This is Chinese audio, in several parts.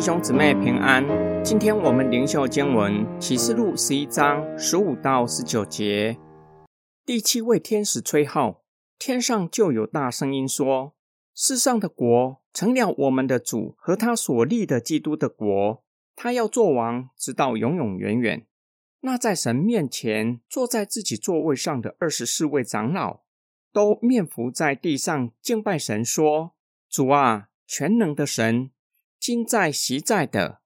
弟兄姊妹平安。今天我们灵修经文启示录十一章十五到十九节。第七位天使吹号，天上就有大声音说：“世上的国成了我们的主和他所立的基督的国，他要做王，直到永永远远。”那在神面前坐在自己座位上的二十四位长老，都面伏在地上敬拜神，说：“主啊，全能的神，今在昔在的，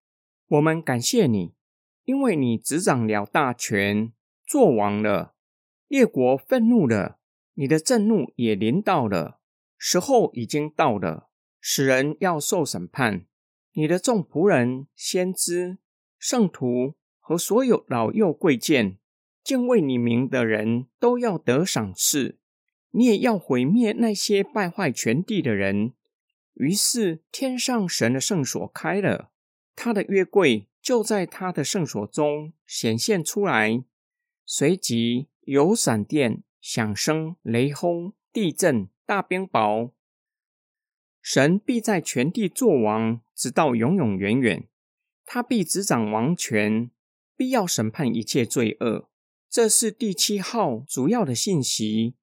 我们感谢你，因为你执掌了大权，作王了。列国愤怒了，你的震怒也临到了，时候已经到了，使人要受审判。你的众仆人、先知、圣徒。”和所有老幼贵贱、敬畏你名的人都要得赏赐，你也要毁灭那些败坏全地的人。于是天上神的圣所开了，他的约柜就在他的圣所中显现出来，随即有闪电、响声、雷轰、地震、大冰雹。神必在全地作王，直到永永远远，他必执掌王权。必要审判一切罪恶，这是第七号主要的信息。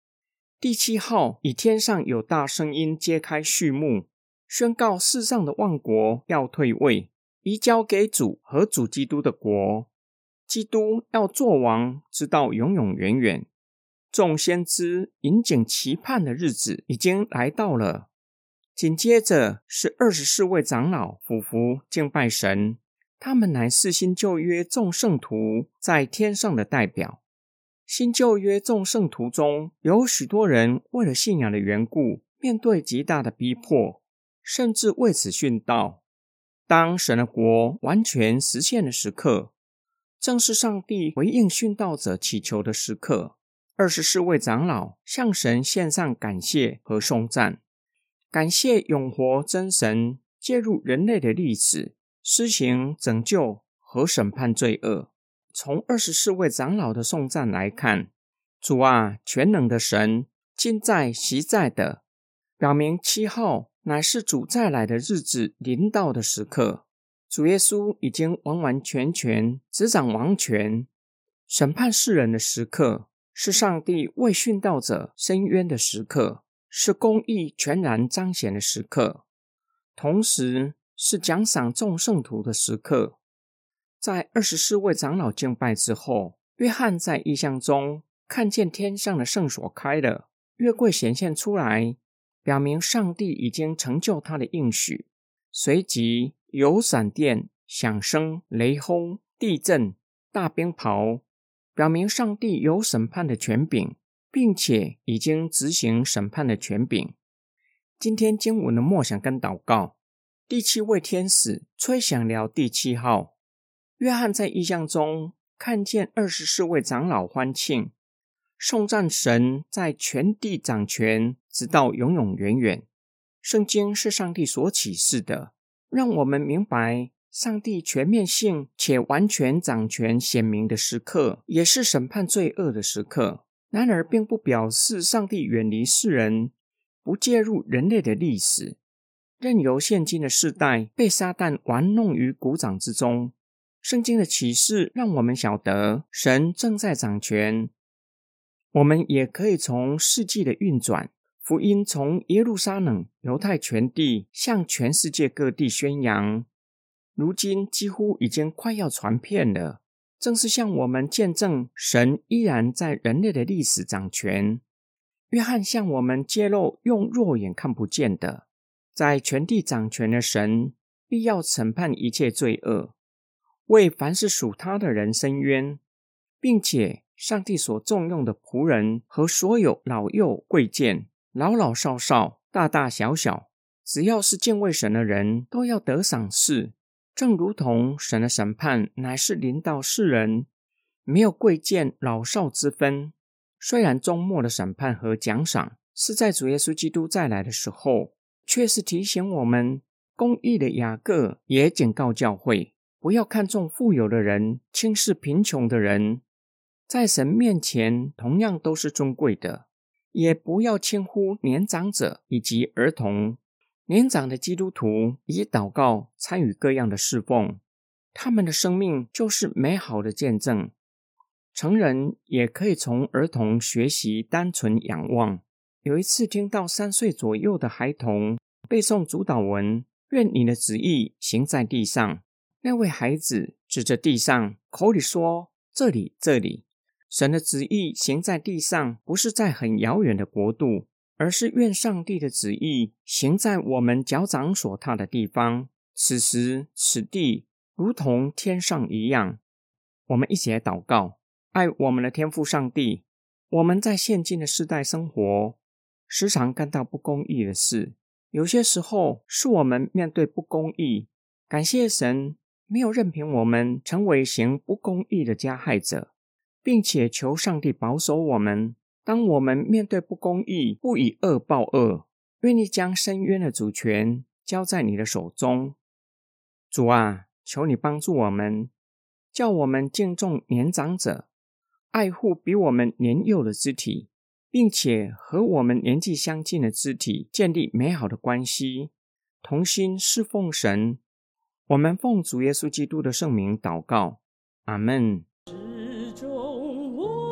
第七号以天上有大声音揭开序幕，宣告世上的万国要退位，移交给主和主基督的国。基督要做王，直到永永远远。众先知引颈期盼的日子已经来到了。紧接着是二十四位长老俯伏敬拜神。他们乃是新旧约众圣徒在天上的代表。新旧约众圣徒中有许多人为了信仰的缘故，面对极大的逼迫，甚至为此殉道。当神的国完全实现的时刻，正是上帝回应殉道者祈求的时刻。二十四位长老向神献上感谢和颂赞，感谢永活真神介入人类的历史。施行拯救和审判罪恶。从二十四位长老的颂赞来看，主啊，全能的神，今在昔在的，表明七号乃是主再来的日子临到的时刻。主耶稣已经完完全全执掌王权，审判世人的时刻，是上帝为殉道者伸冤的时刻，是公义全然彰显的时刻，同时。是奖赏众圣徒的时刻。在二十四位长老敬拜之后，约翰在异象中看见天上的圣所开了，月桂显现出来，表明上帝已经成就他的应许。随即有闪电、响声、雷轰、地震、大冰雹，表明上帝有审判的权柄，并且已经执行审判的权柄。今天经文的默想跟祷告。第七位天使吹响了第七号，约翰在异象中看见二十四位长老欢庆，颂赞神在全地掌权，直到永永远远。圣经是上帝所启示的，让我们明白上帝全面性且完全掌权显明的时刻，也是审判罪恶的时刻。然而，并不表示上帝远离世人，不介入人类的历史。任由现今的世代被撒旦玩弄于股掌之中。圣经的启示让我们晓得神正在掌权。我们也可以从世纪的运转，福音从耶路撒冷、犹太全地向全世界各地宣扬，如今几乎已经快要传遍了。正是向我们见证神依然在人类的历史掌权。约翰向我们揭露用肉眼看不见的。在全地掌权的神，必要审判一切罪恶，为凡是属他的人伸冤，并且上帝所重用的仆人和所有老幼贵贱、老老少少、大大小小，只要是敬畏神的人，都要得赏赐。正如同神的审判乃是临到世人，没有贵贱老少之分。虽然终末的审判和奖赏是在主耶稣基督再来的时候。却是提醒我们，公义的雅各也警告教会，不要看重富有的人，轻视贫穷的人，在神面前同样都是尊贵的；也不要轻忽年长者以及儿童，年长的基督徒以祷告参与各样的侍奉，他们的生命就是美好的见证。成人也可以从儿童学习单纯仰望。有一次听到三岁左右的孩童背诵主祷文：“愿你的旨意行在地上。”那位孩子指着地上，口里说：“这里，这里。”神的旨意行在地上，不是在很遥远的国度。而是愿上帝的旨意行在我们脚掌所踏的地方，此时此地如同天上一样。我们一起来祷告，爱我们的天父上帝。我们在现今的世代生活，时常干到不公义的事，有些时候是我们面对不公义，感谢神没有任凭我们成为行不公义的加害者，并且求上帝保守我们。当我们面对不公义，不以恶报恶，愿意将伸冤的主权交在你的手中。主啊，求你帮助我们，叫我们敬重年长者，爱护比我们年幼的肢体，并且和我们年纪相近的肢体建立美好的关系，同心侍奉神。我们奉主耶稣基督的圣名祷告，阿门。Ooh.